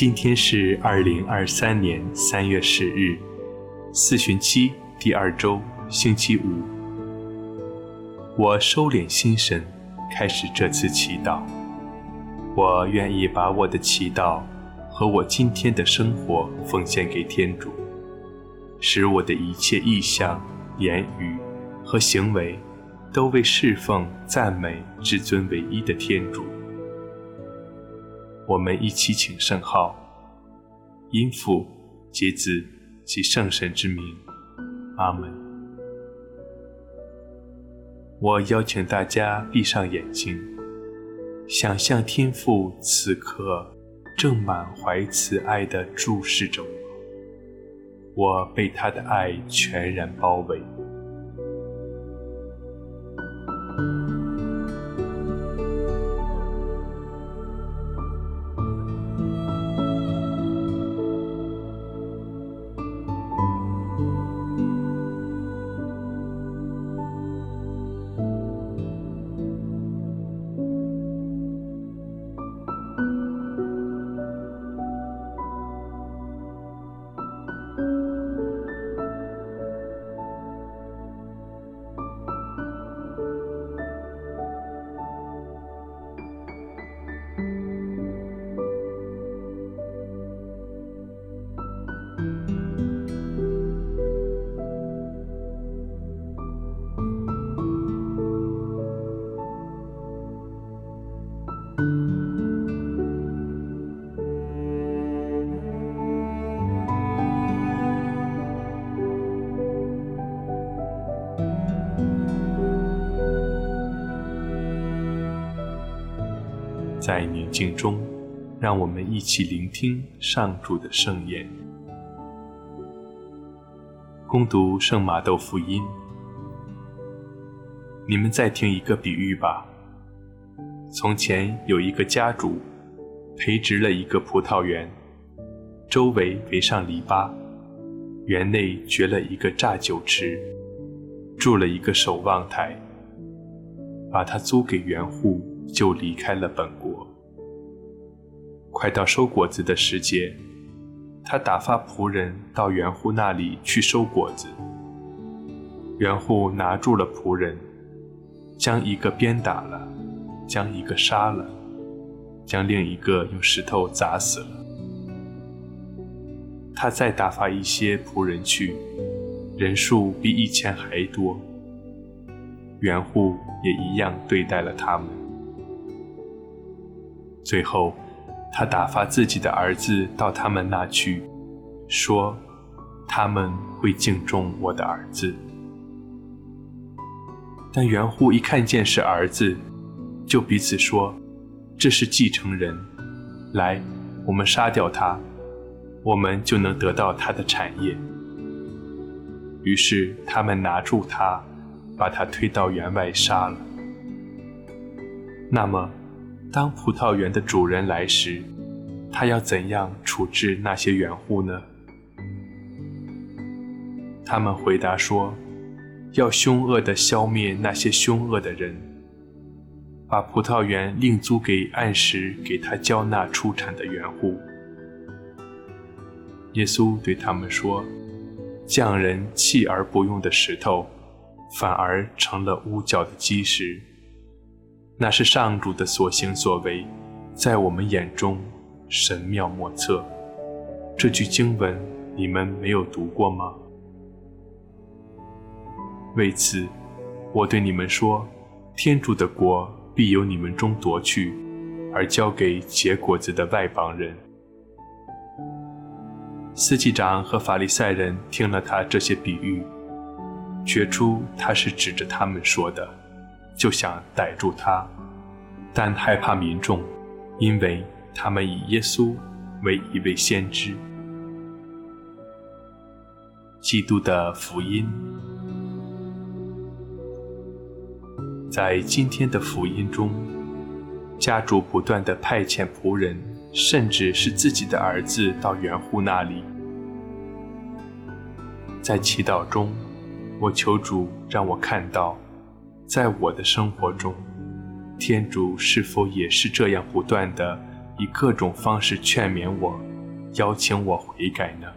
今天是二零二三年三月十日，四旬期第二周，星期五。我收敛心神，开始这次祈祷。我愿意把我的祈祷和我今天的生活奉献给天主，使我的一切意向、言语和行为都为侍奉、赞美至尊唯一的天主。我们一起请圣号，因父及子及圣神之名，阿门。我邀请大家闭上眼睛，想象天父此刻正满怀慈爱地注视着我，我被他的爱全然包围。静中，让我们一起聆听上主的圣言。恭读圣马窦福音。你们再听一个比喻吧。从前有一个家主，培植了一个葡萄园，周围围上篱笆，园内掘了一个榨酒池，筑了一个守望台，把它租给园户。就离开了本国。快到收果子的时节，他打发仆人到园户那里去收果子。园户拿住了仆人，将一个鞭打了，将一个杀了，将另一个用石头砸死了。他再打发一些仆人去，人数比以前还多。园户也一样对待了他们。最后，他打发自己的儿子到他们那去，说：“他们会敬重我的儿子。”但园户一看见是儿子，就彼此说：“这是继承人，来，我们杀掉他，我们就能得到他的产业。”于是他们拿住他，把他推到园外杀了。那么，当葡萄园的主人来时，他要怎样处置那些园户呢？他们回答说：“要凶恶的消灭那些凶恶的人，把葡萄园另租给按时给他交纳出产的园户。”耶稣对他们说：“匠人弃而不用的石头，反而成了屋角的基石。”那是上主的所行所为，在我们眼中神妙莫测。这句经文你们没有读过吗？为此，我对你们说，天主的国必由你们中夺去，而交给结果子的外邦人。司祭长和法利赛人听了他这些比喻，觉出他是指着他们说的。就想逮住他，但害怕民众，因为他们以耶稣为一位先知。基督的福音。在今天的福音中，家主不断地派遣仆人，甚至是自己的儿子到园户那里。在祈祷中，我求主让我看到。在我的生活中，天主是否也是这样不断的以各种方式劝勉我，邀请我悔改呢？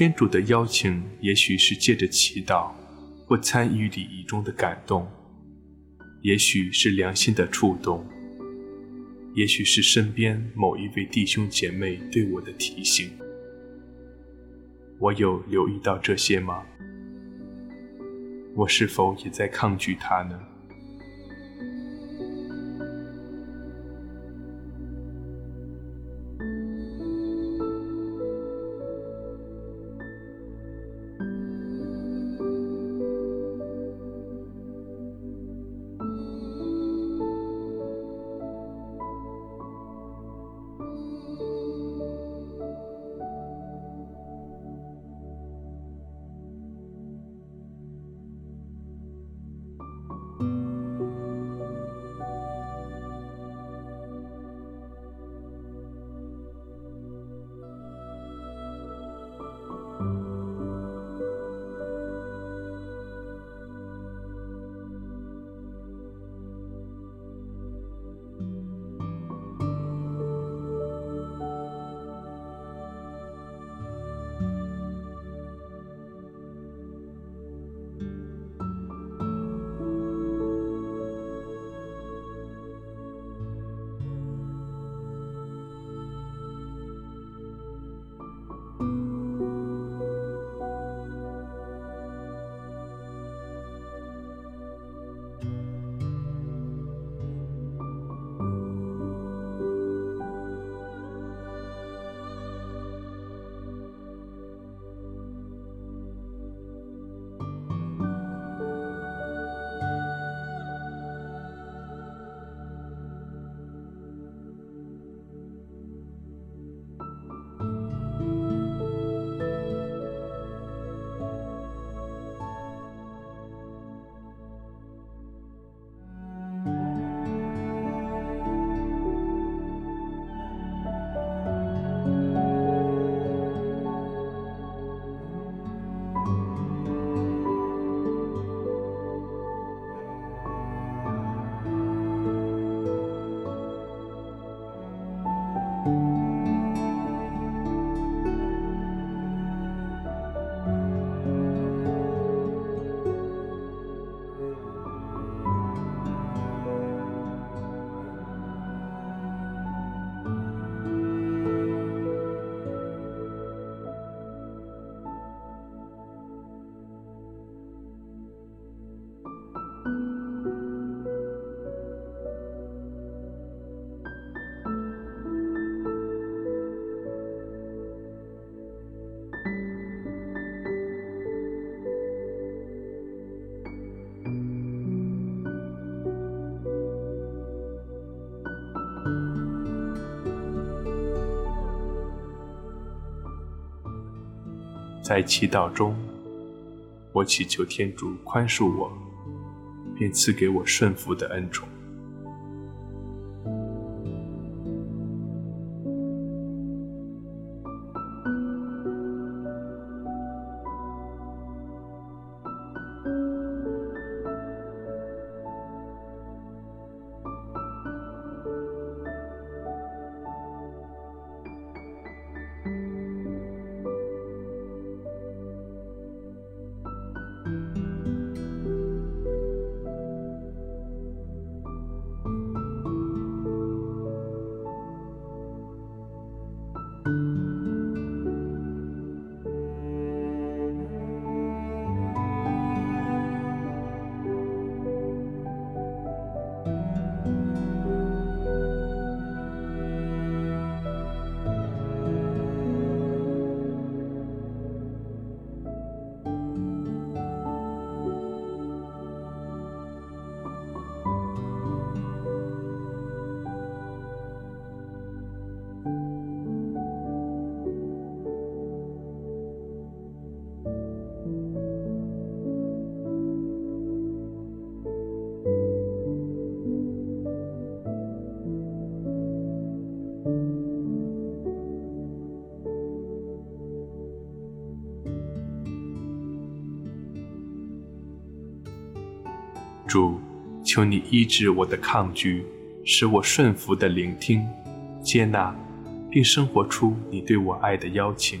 天主的邀请，也许是借着祈祷或参与礼仪中的感动，也许是良心的触动，也许是身边某一位弟兄姐妹对我的提醒。我有留意到这些吗？我是否也在抗拒它呢？在祈祷中，我祈求天主宽恕我，并赐给我顺服的恩宠。主，求你医治我的抗拒，使我顺服的聆听、接纳，并生活出你对我爱的邀请。